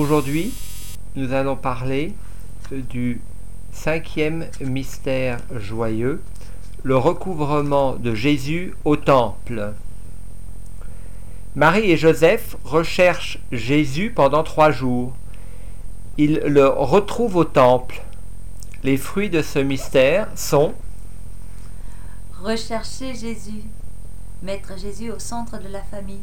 Aujourd'hui, nous allons parler du cinquième mystère joyeux, le recouvrement de Jésus au temple. Marie et Joseph recherchent Jésus pendant trois jours. Ils le retrouvent au temple. Les fruits de ce mystère sont Rechercher Jésus, mettre Jésus au centre de la famille.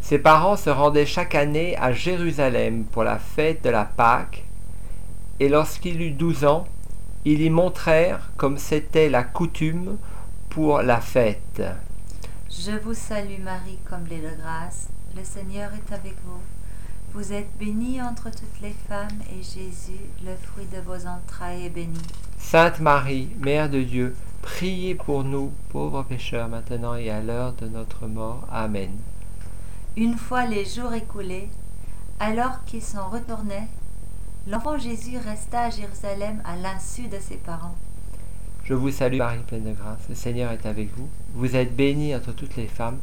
Ses parents se rendaient chaque année à Jérusalem pour la fête de la Pâque, et lorsqu'il eut douze ans, ils y montrèrent comme c'était la coutume pour la fête. Je vous salue Marie, comblée de grâce. Le Seigneur est avec vous. Vous êtes bénie entre toutes les femmes, et Jésus, le fruit de vos entrailles, est béni. Sainte Marie, Mère de Dieu, priez pour nous, pauvres pécheurs, maintenant et à l'heure de notre mort. Amen. Une fois les jours écoulés, alors qu'ils s'en retournaient, l'enfant Jésus resta à Jérusalem à l'insu de ses parents. Je vous salue Marie, pleine de grâce. Le Seigneur est avec vous. Vous êtes bénie entre toutes les femmes,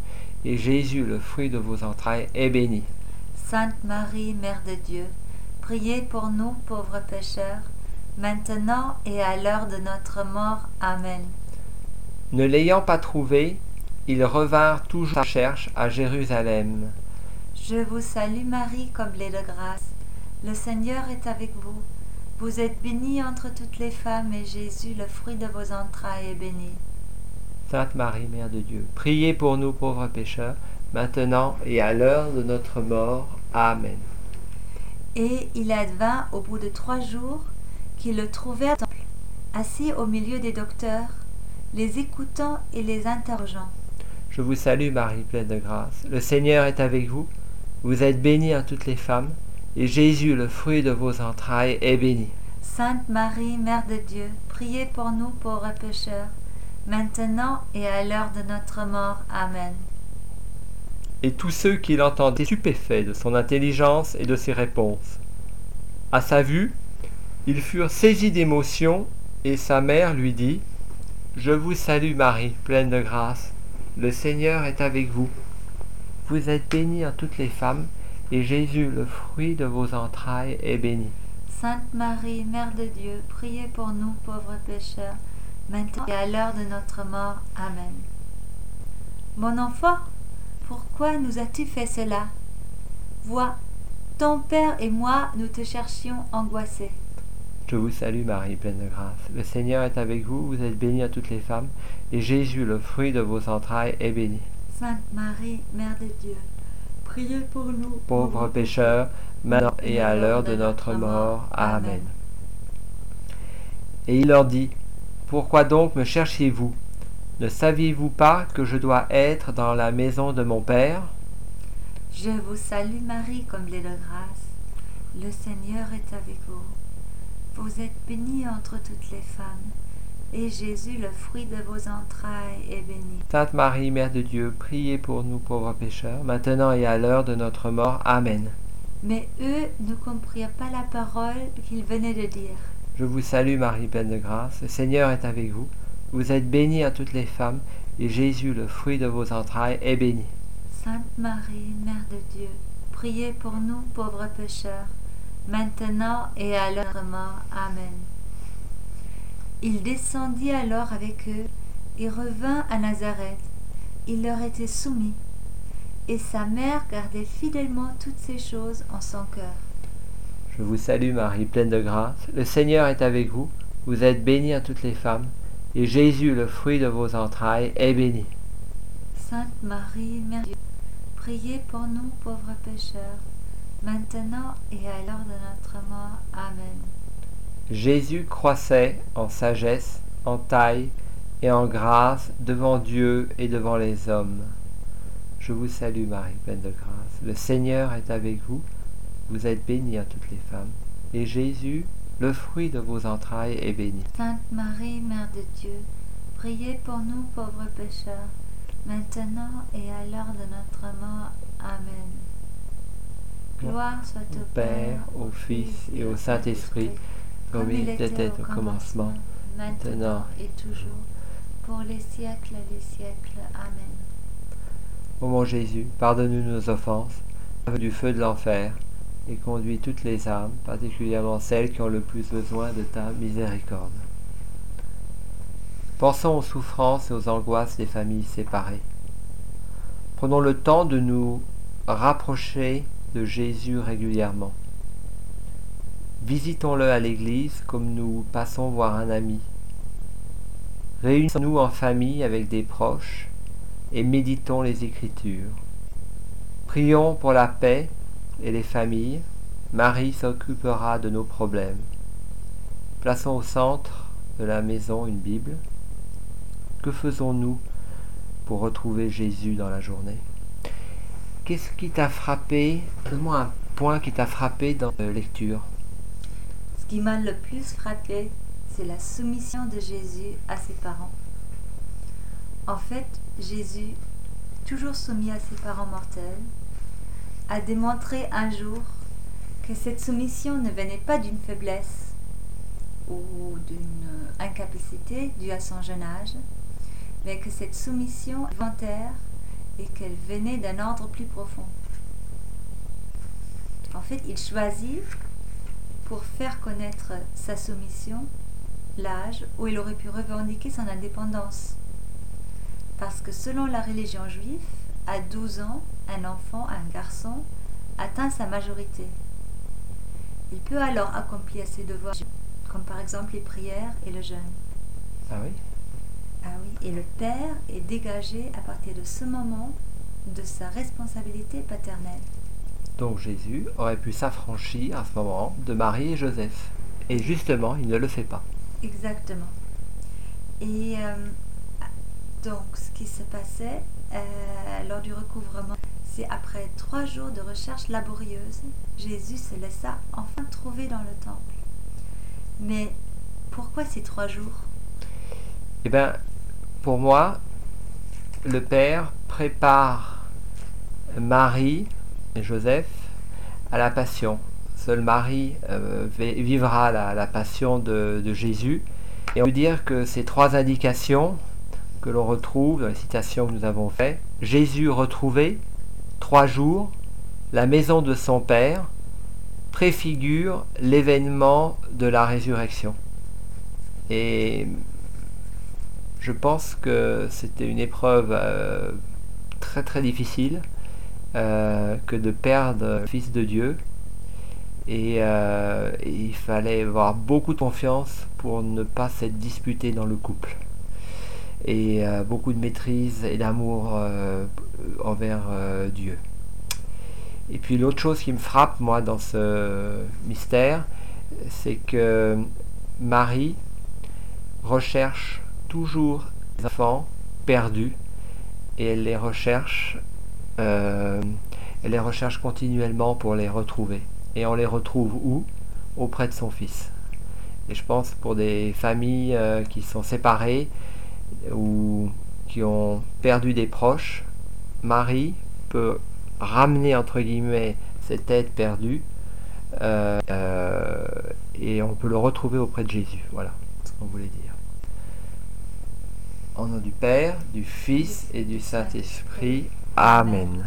et Jésus, le fruit de vos entrailles, est béni. Sainte Marie, Mère de Dieu, priez pour nous pauvres pécheurs, maintenant et à l'heure de notre mort. Amen. Ne l'ayant pas trouvé, ils revinrent toujours à cherche à Jérusalem. Je vous salue Marie, comblée de grâce. Le Seigneur est avec vous. Vous êtes bénie entre toutes les femmes, et Jésus, le fruit de vos entrailles, est béni. Sainte Marie, Mère de Dieu, priez pour nous pauvres pécheurs, maintenant et à l'heure de notre mort. Amen. Et il advint au bout de trois jours qu'ils le trouvèrent au temple, assis au milieu des docteurs, les écoutant et les interrogeant. Je vous salue Marie, pleine de grâce. Le Seigneur est avec vous. Vous êtes bénie en toutes les femmes, et Jésus, le fruit de vos entrailles, est béni. Sainte Marie, Mère de Dieu, priez pour nous pauvres pécheurs, maintenant et à l'heure de notre mort. Amen. Et tous ceux qui l'entendaient stupéfaits de son intelligence et de ses réponses. À sa vue, ils furent saisis d'émotion, et sa mère lui dit Je vous salue Marie, pleine de grâce. Le Seigneur est avec vous. Vous êtes bénie en toutes les femmes, et Jésus, le fruit de vos entrailles, est béni. Sainte Marie, Mère de Dieu, priez pour nous pauvres pécheurs, maintenant et à l'heure de notre mort. Amen. Mon enfant, pourquoi nous as-tu fait cela? Vois, ton Père et moi, nous te cherchions angoissés. Je vous salue Marie, pleine de grâce. Le Seigneur est avec vous, vous êtes bénie à toutes les femmes, et Jésus, le fruit de vos entrailles, est béni. Sainte Marie, Mère de Dieu, priez pour nous, Pauvres pécheurs, maintenant et à l'heure de notre mort. Amen. Et il leur dit, Pourquoi donc me cherchiez-vous? Ne saviez-vous pas que je dois être dans la maison de mon Père? Je vous salue Marie, comblée de grâce. Le Seigneur est avec vous. Vous êtes bénie entre toutes les femmes, et Jésus, le fruit de vos entrailles, est béni. Sainte Marie, Mère de Dieu, priez pour nous pauvres pécheurs, maintenant et à l'heure de notre mort. Amen. Mais eux ne comprirent pas la parole qu'il venait de dire. Je vous salue Marie, pleine de grâce. Le Seigneur est avec vous. Vous êtes bénie à toutes les femmes, et Jésus, le fruit de vos entrailles, est béni. Sainte Marie, Mère de Dieu, priez pour nous pauvres pécheurs, maintenant et à l'heure de mort. Amen. Il descendit alors avec eux et revint à Nazareth. Il leur était soumis, et sa mère gardait fidèlement toutes ces choses en son cœur. Je vous salue Marie, pleine de grâce. Le Seigneur est avec vous. Vous êtes bénie à toutes les femmes, et Jésus, le fruit de vos entrailles, est béni. Sainte Marie, Mère de Dieu, priez pour nous pauvres pécheurs, maintenant et à l'heure de notre mort. Amen. Jésus croissait en sagesse, en taille et en grâce devant Dieu et devant les hommes. Je vous salue Marie, pleine de grâce. Le Seigneur est avec vous. Vous êtes bénie à toutes les femmes, et Jésus, le fruit de vos entrailles, est béni. Sainte Marie, Mère de Dieu, priez pour nous pauvres pécheurs, maintenant et à l'heure de notre mort. Amen. Gloire soit au Père, au Fils et au Saint-Esprit, comme il était au commencement, maintenant et toujours, pour les siècles des siècles. Amen. Ô mon Jésus, pardonne-nous nos offenses, du feu de l'enfer, et conduis toutes les âmes, particulièrement celles qui ont le plus besoin de ta miséricorde. Pensons aux souffrances et aux angoisses des familles séparées. Prenons le temps de nous rapprocher Jésus régulièrement. Visitons-le à l'église comme nous passons voir un ami. Réunissons-nous en famille avec des proches et méditons les Écritures. Prions pour la paix et les familles. Marie s'occupera de nos problèmes. Plaçons au centre de la maison une Bible. Que faisons-nous pour retrouver Jésus dans la journée? Qu'est-ce qui t'a frappé? Donne-moi un point qui t'a frappé dans la lecture. Ce qui m'a le plus frappé, c'est la soumission de Jésus à ses parents. En fait, Jésus, toujours soumis à ses parents mortels, a démontré un jour que cette soumission ne venait pas d'une faiblesse ou d'une incapacité due à son jeune âge, mais que cette soumission volontaire et qu'elle venait d'un ordre plus profond. En fait, il choisit, pour faire connaître sa soumission, l'âge où il aurait pu revendiquer son indépendance. Parce que selon la religion juive, à 12 ans, un enfant, un garçon, atteint sa majorité. Il peut alors accomplir ses devoirs, comme par exemple les prières et le jeûne. Ah oui? Ah oui, et le père est dégagé à partir de ce moment de sa responsabilité paternelle. Donc Jésus aurait pu s'affranchir à ce moment de Marie et Joseph. Et justement, il ne le fait pas. Exactement. Et euh, donc, ce qui se passait euh, lors du recouvrement, c'est après trois jours de recherche laborieuse, Jésus se laissa enfin trouver dans le temple. Mais pourquoi ces trois jours? Eh bien, pour moi, le Père prépare Marie et Joseph à la passion. Seule Marie euh, vivra la, passion de, de, Jésus. Et on peut dire que ces trois indications que l'on retrouve dans les citations que nous avons faites, Jésus retrouvé, trois jours, la maison de son Père, préfigure l'événement de la résurrection. Et je pense que c'était une épreuve euh, très très difficile euh, que de perdre le Fils de Dieu. Et, euh, il fallait avoir beaucoup de confiance pour ne pas s'être disputé dans le couple. Et beaucoup de maîtrise et d'amour envers Dieu. Et puis l'autre chose qui me frappe, moi, dans ce mystère, c'est que Marie recherche toujours les enfants perdus et elle les recherche, euh, elle les recherche continuellement pour les retrouver. Et on les retrouve où? Auprès de son fils. Et je pense pour des familles euh, qui sont séparées ou qui ont perdu des proches, Marie peut ramener entre guillemets cette tête perdue euh, et on peut le retrouver auprès de Jésus. Voilà ce qu'on voulait dire. Au nom du Père, du Fils et du Saint-Esprit. Amen.